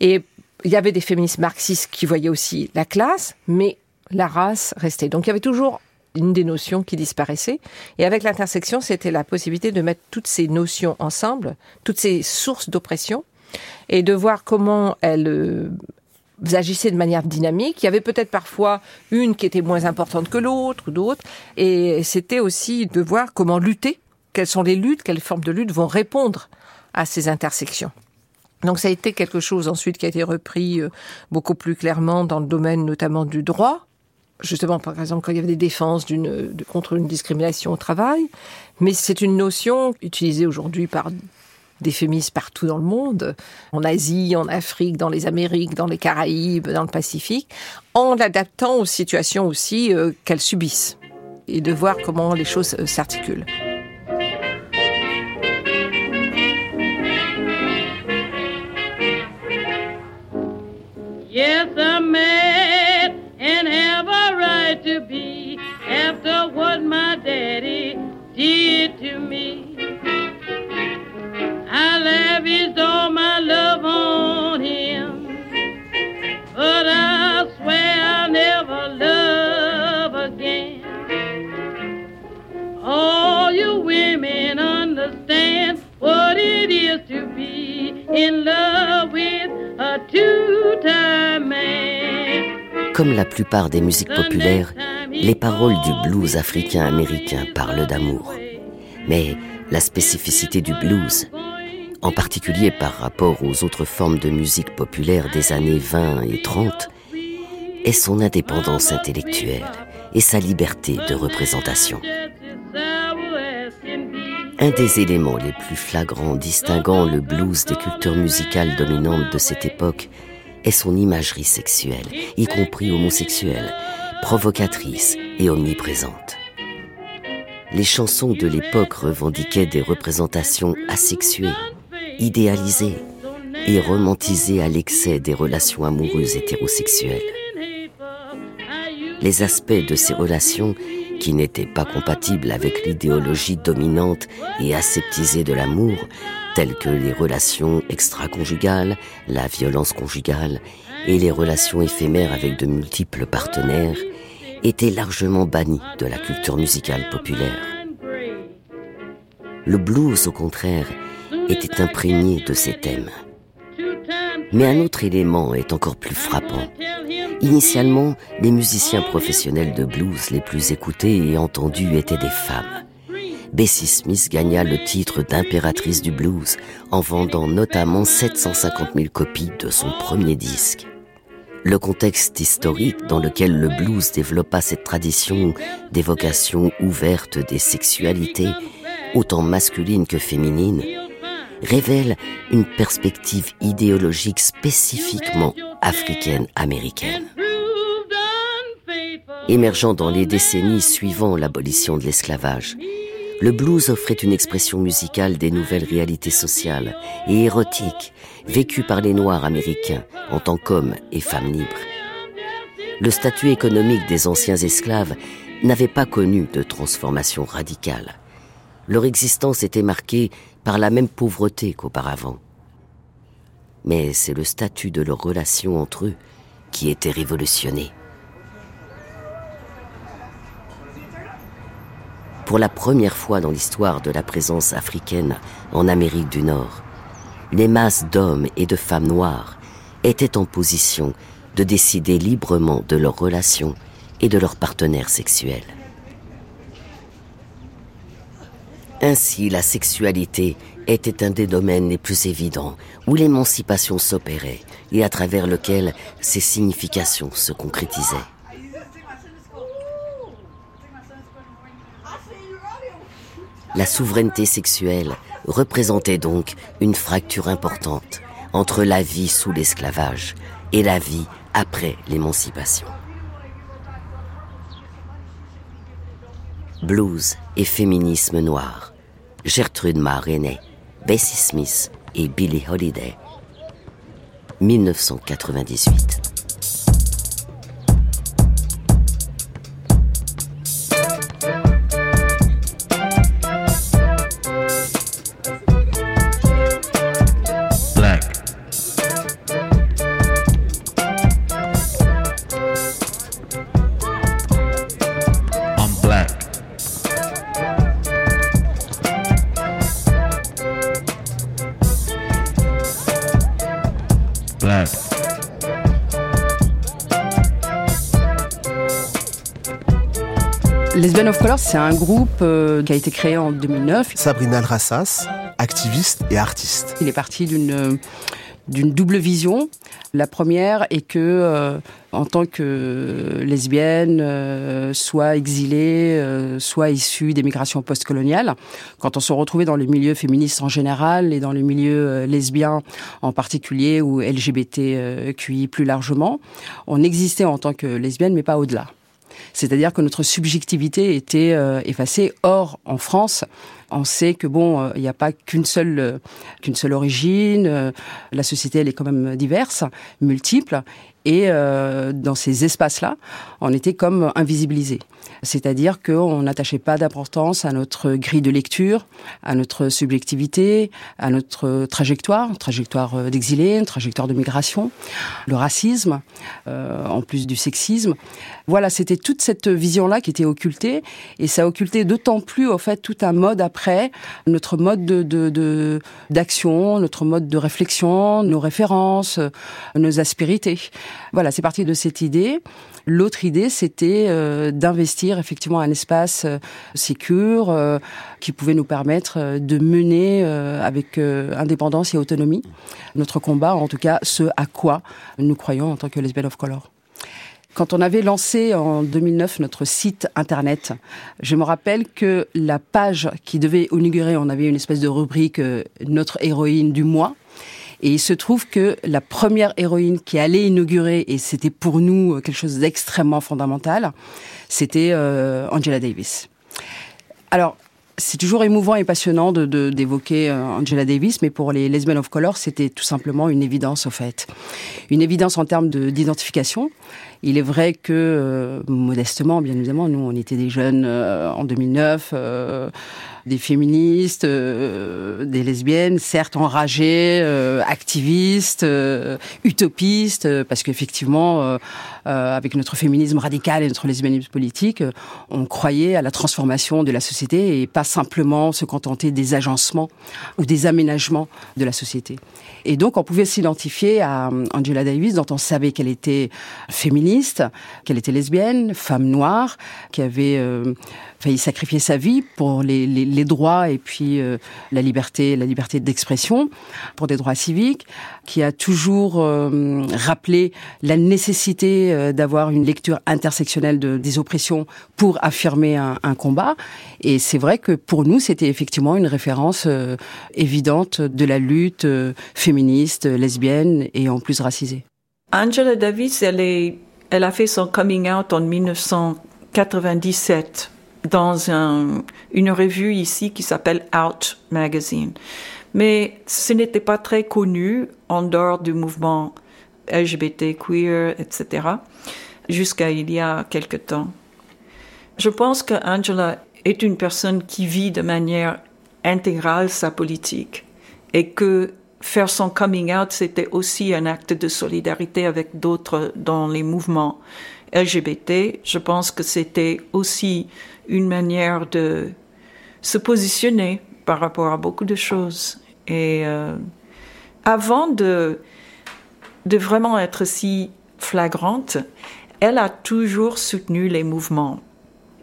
Et il y avait des féministes marxistes qui voyaient aussi la classe, mais la race restait. Donc il y avait toujours une des notions qui disparaissait. Et avec l'intersection, c'était la possibilité de mettre toutes ces notions ensemble, toutes ces sources d'oppression, et de voir comment elles euh, agissaient de manière dynamique. Il y avait peut-être parfois une qui était moins importante que l'autre ou d'autres. Et c'était aussi de voir comment lutter quelles sont les luttes, quelles formes de lutte vont répondre à ces intersections. Donc ça a été quelque chose ensuite qui a été repris euh, beaucoup plus clairement dans le domaine notamment du droit, justement par exemple quand il y avait des défenses d'une de, contre une discrimination au travail, mais c'est une notion utilisée aujourd'hui par des féministes partout dans le monde, en Asie, en Afrique, dans les Amériques, dans les Caraïbes, dans le Pacifique, en l'adaptant aux situations aussi euh, qu'elles subissent et de voir comment les choses euh, s'articulent. To me. I lavished all my love on him, but I swear I'll never love again. All you women understand what it is to be in love with a two-time man. Comme la plupart des musiques populaires, les paroles du blues africain-américain parlent d'amour. Mais la spécificité du blues, en particulier par rapport aux autres formes de musique populaire des années 20 et 30, est son indépendance intellectuelle et sa liberté de représentation. Un des éléments les plus flagrants distinguant le blues des cultures musicales dominantes de cette époque est son imagerie sexuelle, y compris homosexuelle, provocatrice et omniprésente. Les chansons de l'époque revendiquaient des représentations asexuées, idéalisées et romantisées à l'excès des relations amoureuses hétérosexuelles. Les aspects de ces relations qui n'étaient pas compatibles avec l'idéologie dominante et aseptisée de l'amour, telles que les relations extra-conjugales, la violence conjugale et les relations éphémères avec de multiples partenaires, étaient largement bannis de la culture musicale populaire. Le blues, au contraire, était imprégné de ces thèmes. Mais un autre élément est encore plus frappant. Initialement, les musiciens professionnels de blues les plus écoutés et entendus étaient des femmes. Bessie Smith gagna le titre d'impératrice du blues en vendant notamment 750 000 copies de son premier disque. Le contexte historique dans lequel le blues développa cette tradition d'évocation ouverte des sexualités, autant masculines que féminines, révèle une perspective idéologique spécifiquement africaine-américaine. Émergeant dans les décennies suivant l'abolition de l'esclavage, le blues offrait une expression musicale des nouvelles réalités sociales et érotiques vécues par les Noirs américains en tant qu'hommes et femmes libres. Le statut économique des anciens esclaves n'avait pas connu de transformation radicale. Leur existence était marquée par la même pauvreté qu'auparavant. Mais c'est le statut de leur relation entre eux qui était révolutionné. Pour la première fois dans l'histoire de la présence africaine en Amérique du Nord, les masses d'hommes et de femmes noires étaient en position de décider librement de leurs relations et de leurs partenaires sexuels. Ainsi, la sexualité était un des domaines les plus évidents où l'émancipation s'opérait et à travers lequel ses significations se concrétisaient. La souveraineté sexuelle représentait donc une fracture importante entre la vie sous l'esclavage et la vie après l'émancipation. Blues et féminisme noir. Gertrude Marr Bessie Smith et Billie Holiday. 1998. Color, c'est un groupe euh, qui a été créé en 2009. Sabrina Alrassas, activiste et artiste. Il est parti d'une d'une double vision. La première est que, euh, en tant que lesbienne, euh, soit exilée, euh, soit issue des migrations postcoloniales, quand on se retrouvait dans le milieu féministe en général et dans le milieu lesbien en particulier ou LGBTQI plus largement, on existait en tant que lesbienne, mais pas au-delà. C'est-à-dire que notre subjectivité était effacée. Or, en France, on sait que bon, euh, il n'y a pas qu'une seule euh, qu'une seule origine. Euh, la société, elle est quand même diverse, multiple, et dans ces espaces-là, on était comme invisibilisés. C'est-à-dire qu'on n'attachait pas d'importance à notre grille de lecture, à notre subjectivité, à notre trajectoire, trajectoire d'exilé, trajectoire de migration, le racisme, euh, en plus du sexisme. Voilà, c'était toute cette vision-là qui était occultée, et ça occultait d'autant plus, au fait, tout un mode après, notre mode de d'action, notre mode de réflexion, nos références, nos aspérités. Voilà, c'est parti de cette idée. L'autre idée, c'était euh, d'investir effectivement un espace euh, euh, qui pouvait nous permettre de mener avec indépendance et autonomie notre combat, en tout cas ce à quoi nous croyons en tant que lesbiennes of color. Quand on avait lancé en 2009 notre site internet, je me rappelle que la page qui devait inaugurer, on avait une espèce de rubrique Notre héroïne du mois. Et il se trouve que la première héroïne qui allait inaugurer, et c'était pour nous quelque chose d'extrêmement fondamental, c'était euh, Angela Davis. Alors, c'est toujours émouvant et passionnant de, d'évoquer euh, Angela Davis, mais pour les Lesbian of Color, c'était tout simplement une évidence au fait. Une évidence en termes d'identification. Il est vrai que, euh, modestement, bien évidemment, nous, on était des jeunes en 2009, des féministes, euh, des lesbiennes, certes enragées, euh, activistes, euh, utopistes, parce qu'effectivement, avec notre féminisme radical et notre lesbianisme politique, on croyait à la transformation de la société et pas simplement se contenter des agencements ou des aménagements de la société. Et donc, on pouvait s'identifier à Angela Davis, dont on savait qu'elle était féministe, qu'elle était lesbienne, femme noire, qui avait failli sacrifier sa vie pour les, les, les droits et puis euh, la liberté, la liberté d'expression, pour des droits civiques, qui a toujours euh, rappelé la nécessité euh, d'avoir une lecture intersectionnelle de, des oppressions pour affirmer un, un combat. Et c'est vrai que pour nous, c'était effectivement une référence évidente de la lutte féministe, lesbienne et en plus racisée. Angela Davis, elle, est, elle a fait son coming out en 1997 dans un, une revue ici qui s'appelle Out Magazine. Mais ce n'était pas très connu en dehors du mouvement LGBT, queer, etc., jusqu'à il y a quelque temps. Je pense que Angela est une personne qui vit de manière intégrale sa politique et que faire son coming out, c'était aussi un acte de solidarité avec d'autres dans les mouvements LGBT. Je pense que c'était aussi une manière de se positionner par rapport à beaucoup de choses. Et euh, avant de, de vraiment être si flagrante, elle a toujours soutenu les mouvements.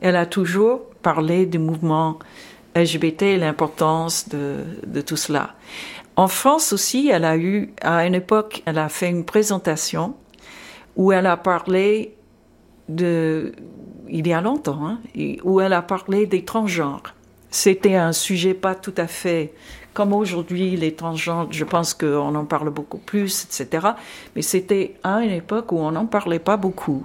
Elle a toujours parlé du mouvement LGBT et l'importance de, de tout cela. En France aussi, elle a eu, à une époque, elle a fait une présentation où elle a parlé de, il y a longtemps, hein, où elle a parlé des transgenres. C'était un sujet pas tout à fait comme aujourd'hui, les transgenres, je pense qu'on en parle beaucoup plus, etc. Mais c'était à une époque où on n'en parlait pas beaucoup.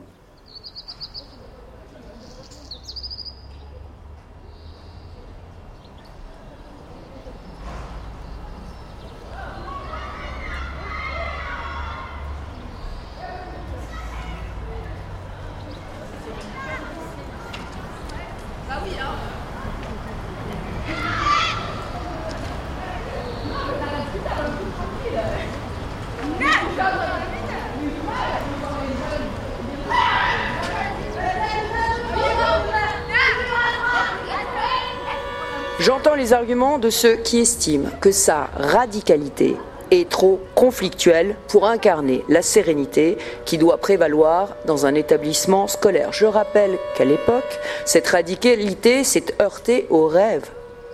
De ceux qui estiment que sa radicalité et trop conflictuelle pour incarner la sérénité qui doit prévaloir dans un établissement scolaire. Je rappelle qu'à l'époque, cette radicalité s'est heurtée au rêve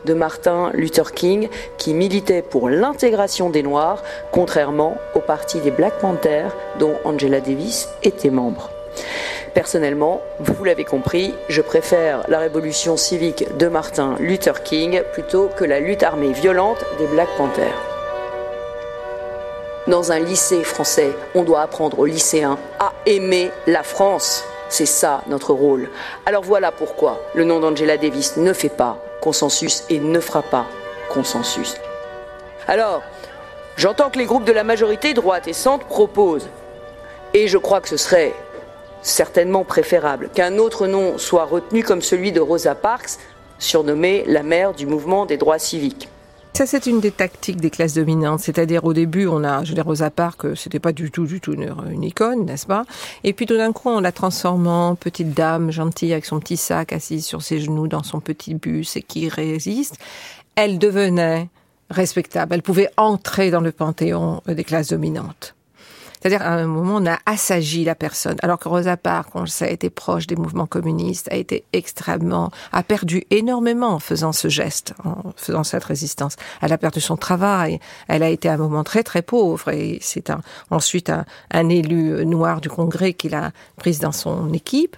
de Martin Luther King qui militait pour l'intégration des Noirs, contrairement au parti des Black Panthers dont Angela Davis était membre. Personnellement, vous l'avez compris, je préfère la révolution civique de Martin Luther King plutôt que la lutte armée violente des Black Panthers. Dans un lycée français, on doit apprendre aux lycéens à aimer la France. C'est ça notre rôle. Alors voilà pourquoi le nom d'Angela Davis ne fait pas consensus et ne fera pas consensus. Alors, j'entends que les groupes de la majorité droite et centre proposent, et je crois que ce serait certainement préférable qu'un autre nom soit retenu comme celui de Rosa Parks, surnommée la mère du mouvement des droits civiques. Ça, c'est une des tactiques des classes dominantes. C'est-à-dire, au début, on a, je veux dire, Rosa Parks, c'était pas du tout, du tout une, une icône, n'est-ce pas? Et puis, tout d'un coup, on la transforme en petite dame gentille avec son petit sac assise sur ses genoux dans son petit bus et qui résiste. Elle devenait respectable. Elle pouvait entrer dans le panthéon des classes dominantes. C'est-à-dire, à un moment, on a assagi la personne. Alors que Rosa Parks, on le sait, était proche des mouvements communistes, a été extrêmement, a perdu énormément en faisant ce geste, en faisant cette résistance. Elle a perdu son travail. Elle a été à un moment très, très pauvre. Et c'est ensuite un, un élu noir du Congrès qui l'a prise dans son équipe.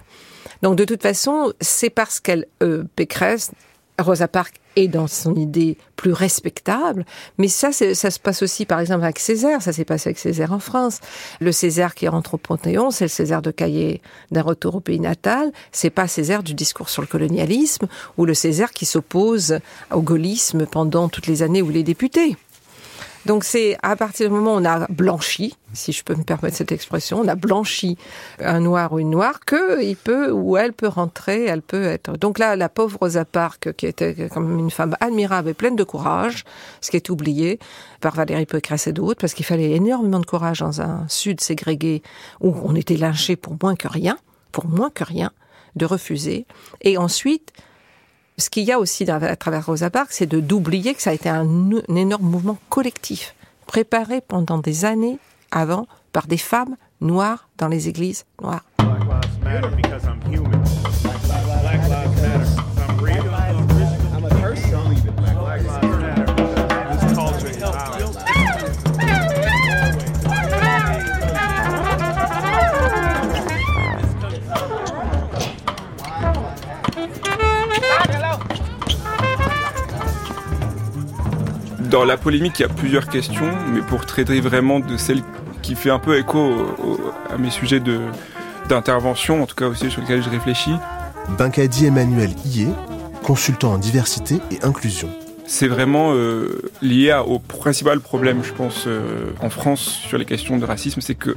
Donc, de toute façon, c'est parce qu'elle, euh, Pécresse, Rosa Parks est dans son idée plus respectable. Mais ça, ça se passe aussi, par exemple, avec Césaire. Ça s'est passé avec Césaire en France. Le Césaire qui rentre au Panthéon, c'est le Césaire de Cahiers d'un retour au pays natal. C'est pas Césaire du discours sur le colonialisme ou le Césaire qui s'oppose au gaullisme pendant toutes les années où il est député. Donc c'est à partir du moment où on a blanchi, si je peux me permettre cette expression, on a blanchi un noir ou une noire, que il peut ou elle peut rentrer, elle peut être. Donc là, la pauvre Rosa qui était comme une femme admirable et pleine de courage, ce qui est oublié par Valérie Pécresse et d'autres, parce qu'il fallait énormément de courage dans un sud ségrégué où on était lynché pour moins que rien, pour moins que rien, de refuser. Et ensuite, ce qu'il y a aussi à travers Rosa Parks, c'est d'oublier que ça a été un, un, énorme mouvement collectif, préparé pendant des années avant par des femmes noires dans les églises noires. Dans la polémique, il y a plusieurs questions, mais pour traiter vraiment de celle qui fait un peu écho au, à mes sujets d'intervention, en tout cas aussi sur lesquels je réfléchis. Bincadi Emmanuel Ié, consultant en diversité et inclusion. C'est vraiment euh, lié à, au principal problème, je pense, euh, en France sur les questions de racisme, c'est que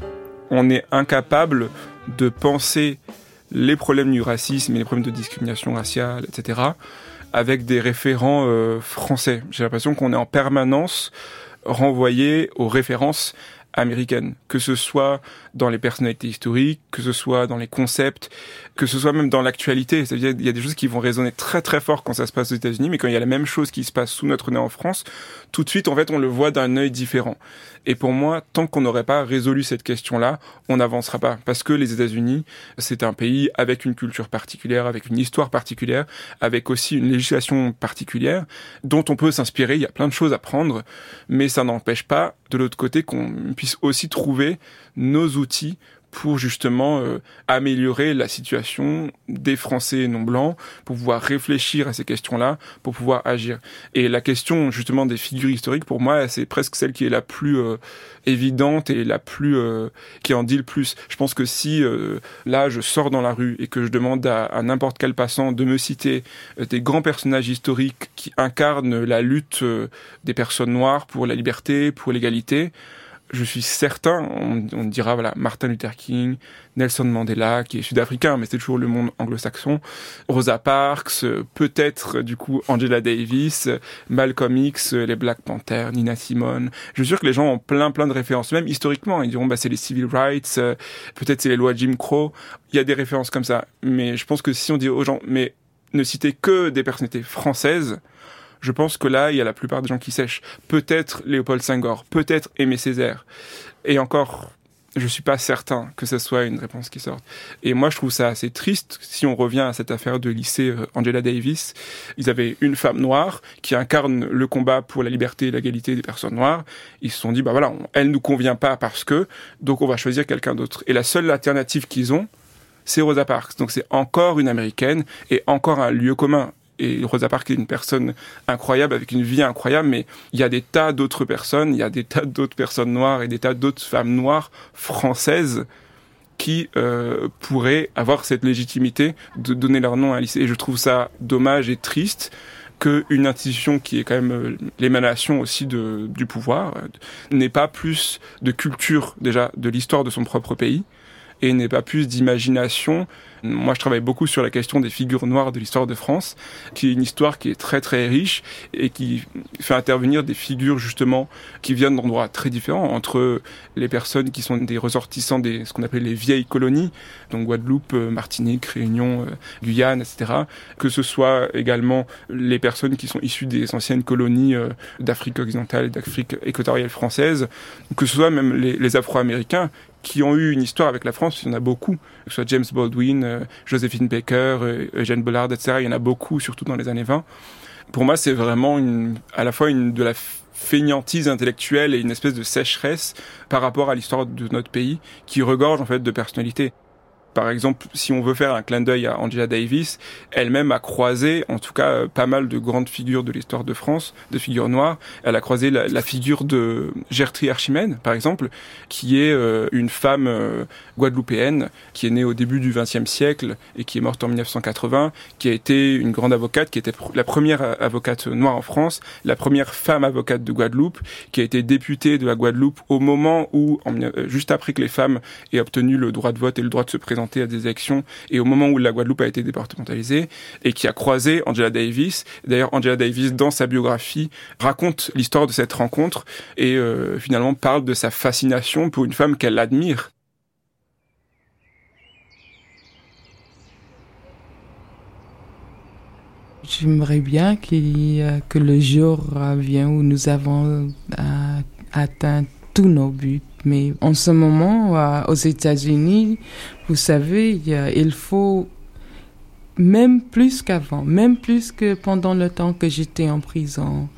on est incapable de penser les problèmes du racisme et les problèmes de discrimination raciale, etc., avec des référents euh, français. J'ai l'impression qu'on est en permanence renvoyé aux références américaines, que ce soit dans les personnalités historiques, que ce soit dans les concepts, que ce soit même dans l'actualité. C'est-à-dire il y a des choses qui vont résonner très très fort quand ça se passe aux États-Unis, mais quand il y a la même chose qui se passe sous notre nez en France, tout de suite en fait on le voit d'un œil différent. Et pour moi, tant qu'on n'aurait pas résolu cette question-là, on n'avancera pas. Parce que les États-Unis, c'est un pays avec une culture particulière, avec une histoire particulière, avec aussi une législation particulière, dont on peut s'inspirer. Il y a plein de choses à prendre, mais ça n'empêche pas, de l'autre côté, qu'on puisse aussi trouver nos outils pour justement euh, améliorer la situation des Français non blancs, pour pouvoir réfléchir à ces questions-là, pour pouvoir agir. Et la question justement des figures historiques, pour moi, c'est presque celle qui est la plus euh, évidente et la plus euh, qui en dit le plus. Je pense que si euh, là je sors dans la rue et que je demande à, n'importe quel passant de me citer euh, des grands personnages historiques qui incarnent la lutte des personnes noires pour la liberté, pour l'égalité, je suis certain, on, on, dira voilà Martin Luther King, Nelson Mandela qui est sud-africain mais c'est toujours le monde anglo-saxon, Rosa Parks, peut-être du coup Angela Davis, Malcolm X, les Black Panthers, Nina Simone. Je suis sûr que les gens ont plein plein de références. Même historiquement, ils diront bah c'est les civil rights, peut-être c'est les lois Jim Crow, il y a des références comme ça. Mais je pense que si on dit aux gens mais ne citez que des personnalités françaises, Je pense que là, il y a la plupart des gens qui sèchent. Peut-être Léopold Senghor, peut-être Aimé Césaire. Et encore, je suis pas certain que ce soit une réponse qui sorte. Et moi, je trouve ça assez triste si on revient à cette affaire de lycée euh, Angela Davis. Ils avaient une femme noire qui incarne le combat pour la liberté et l'égalité des personnes noires. Ils se sont dit, bah voilà, elle nous convient pas parce que, donc on va choisir quelqu'un d'autre. Et la seule alternative qu'ils ont, c'est Rosa Parks. Donc c'est encore une américaine et encore un lieu commun et Rosa Parks est une personne incroyable avec une vie incroyable, mais il y a des tas d'autres personnes, il y a des tas d'autres personnes noires et des tas d'autres femmes noires françaises qui euh, pourraient avoir cette légitimité de donner leur nom à un lycée. Et je trouve ça dommage et triste qu'une institution qui est quand même euh, l'émanation aussi de, du pouvoir euh, n'ait pas plus de culture déjà de l'histoire de son propre pays et n'ait pas plus d'imagination moi, je travaille beaucoup sur la question des figures noires de l'histoire de France, qui est une histoire qui est très très riche et qui fait intervenir des figures justement qui viennent d'endroits très différents entre les personnes qui sont des ressortissants des ce qu'on appelle les vieilles colonies, donc Guadeloupe, euh, Martinique, Réunion, euh, Guyane, etc. Que ce soit également les personnes qui sont issues des anciennes colonies euh, d'Afrique occidentale et d'Afrique équatoriale française, que ce soit même les Afro-Américains qui ont eu une histoire avec la France, il y en a beaucoup, que ce soit James Baldwin, euh, Joséphine Baker, euh, Eugène Bollard, etc. Il y en a beaucoup, surtout dans les années 20. Pour moi, c'est vraiment une, à la fois une, de la feignantise intellectuelle et une espèce de sécheresse par rapport à l'histoire de notre pays qui regorge en fait de personnalités. Par exemple, si on veut faire un clin d'œil à Angela Davis, elle-même a croisé, en tout cas, euh, pas mal de grandes figures de l'histoire de France, de figures noires. Elle a croisé la, figure de Gertrude Archimède, par exemple, qui est euh, une femme euh, guadeloupéenne, qui est née au début du XXe siècle et qui est morte en 1980, qui a été une grande avocate, qui était la première avocate noire en France, la première femme avocate de Guadeloupe, qui a été députée de la Guadeloupe au moment où, juste après que les femmes aient obtenu le droit de vote et le droit de se présenter à des élections et au moment où la Guadeloupe a été départementalisée et qui a croisé Angela Davis. D'ailleurs, Angela Davis, dans sa biographie, raconte l'histoire de cette rencontre et euh, finalement parle de sa fascination pour une femme qu'elle admire. J'aimerais bien qu que le jour vienne où nous avons euh, atteint tous nos buts. Mais en ce moment, aux États-Unis, vous savez, il faut même plus qu'avant, même plus que pendant le temps que j'étais en prison.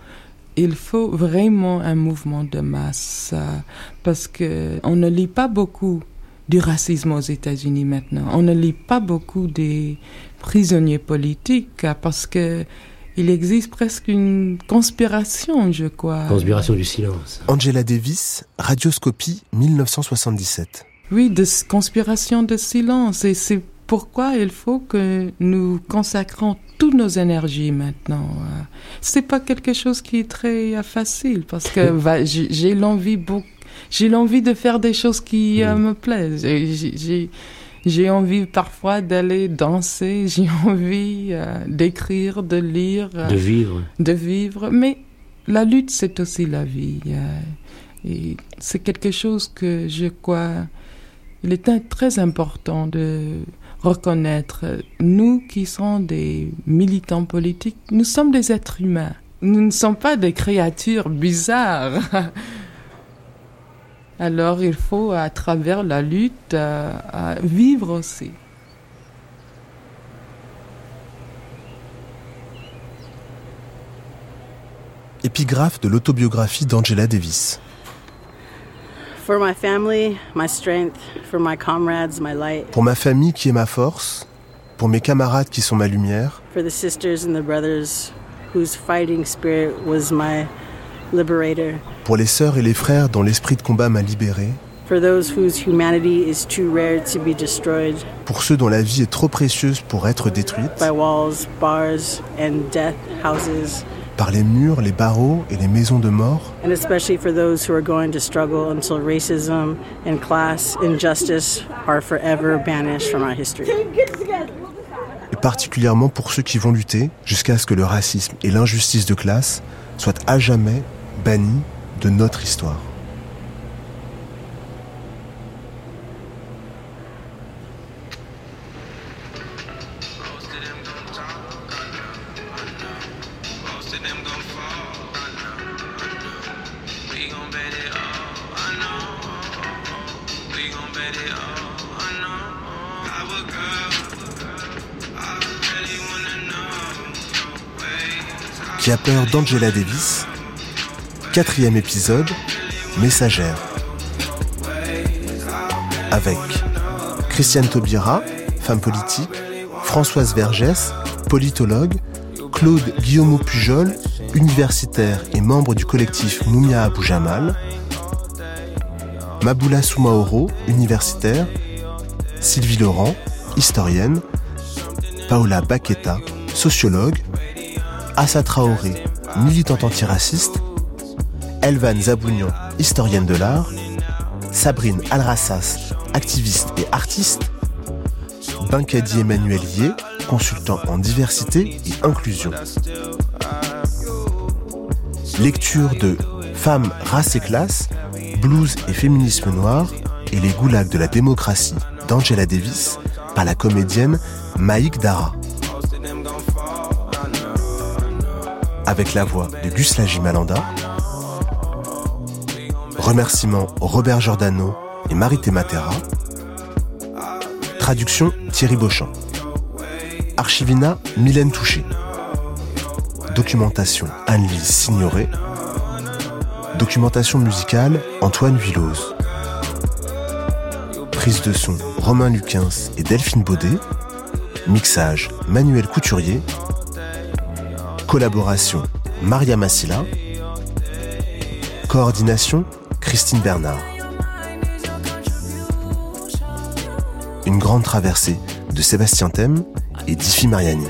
Il faut vraiment un mouvement de masse euh, parce que on ne lit pas beaucoup du racisme aux États-Unis maintenant. On ne lit pas beaucoup des prisonniers politiques euh, parce que il existe presque une conspiration, je crois. Conspiration du silence. Angela Davis, Radioscopie 1977. Oui, de conspiration de silence. Et c'est pourquoi il faut que nous consacrons toutes nos énergies maintenant. C'est pas quelque chose qui est très facile parce que j'ai l'envie j'ai l'envie de faire des choses qui euh, me plaisent. J'ai j'ai envie parfois d'aller danser, j'ai envie euh, d'écrire, de lire. Euh, de vivre. De vivre. Mais la lutte, c'est aussi la vie. Euh, et c'est quelque chose que je crois, il est très important de reconnaître. Nous qui sommes des militants politiques, nous sommes des êtres humains. Nous ne sommes pas des créatures bizarres. Alors il faut, à travers la lutte, euh, vivre aussi. Épigraphe de l'autobiographie d'Angela Davis. For my family, my strength, for my comrades, my light. Pour ma famille qui est ma force, pour mes camarades qui sont ma lumière. For the sisters and the brothers whose fighting spirit was my. Pour les sœurs et les frères dont l'esprit de combat m'a libéré. For those whose humanity is too rare to be destroyed. Pour ceux dont la vie est trop précieuse pour être détruite. By walls, bars and death houses. Par les murs, les barreaux et les maisons de mort. And especially for those who are going to struggle until racism and class injustice are forever banished from our history. Et particulièrement pour ceux qui vont lutter jusqu'à ce que le racisme et l'injustice de classe soient à jamais banni de notre histoire. Qui a peur d'Angela Davis Quatrième épisode, Messagère. Avec Christiane Taubira, femme politique, Françoise Vergès, politologue, Claude Guillaume Pujol, universitaire et membre du collectif Moumia Abou Jamal, Maboula Soumaoro, universitaire, Sylvie Laurent, historienne, Paola Baqueta, sociologue, Assa Traoré, militante antiraciste, Elvan Zabounian, historienne de l'art, Sabrine Alrassas, activiste et artiste, Bankadi Emmanuel Yé, consultant en diversité et inclusion. Lecture de Femmes, race et classe, blues et féminisme noir et les goulags de la démocratie d'Angela Davis par la comédienne Maïk Dara. Avec la voix de Guslaji Malanda. Remerciements Robert Giordano et Marité Matera. Traduction Thierry Beauchamp. Archivina Mylène Touché. Documentation Anne-Lise Signoret. Documentation musicale Antoine Villoz. Prise de son Romain Luquins et Delphine Baudet. Mixage Manuel Couturier. Collaboration Maria Massila. Coordination Christine Bernard. Une grande traversée de Sébastien Thème et Diffie Mariani.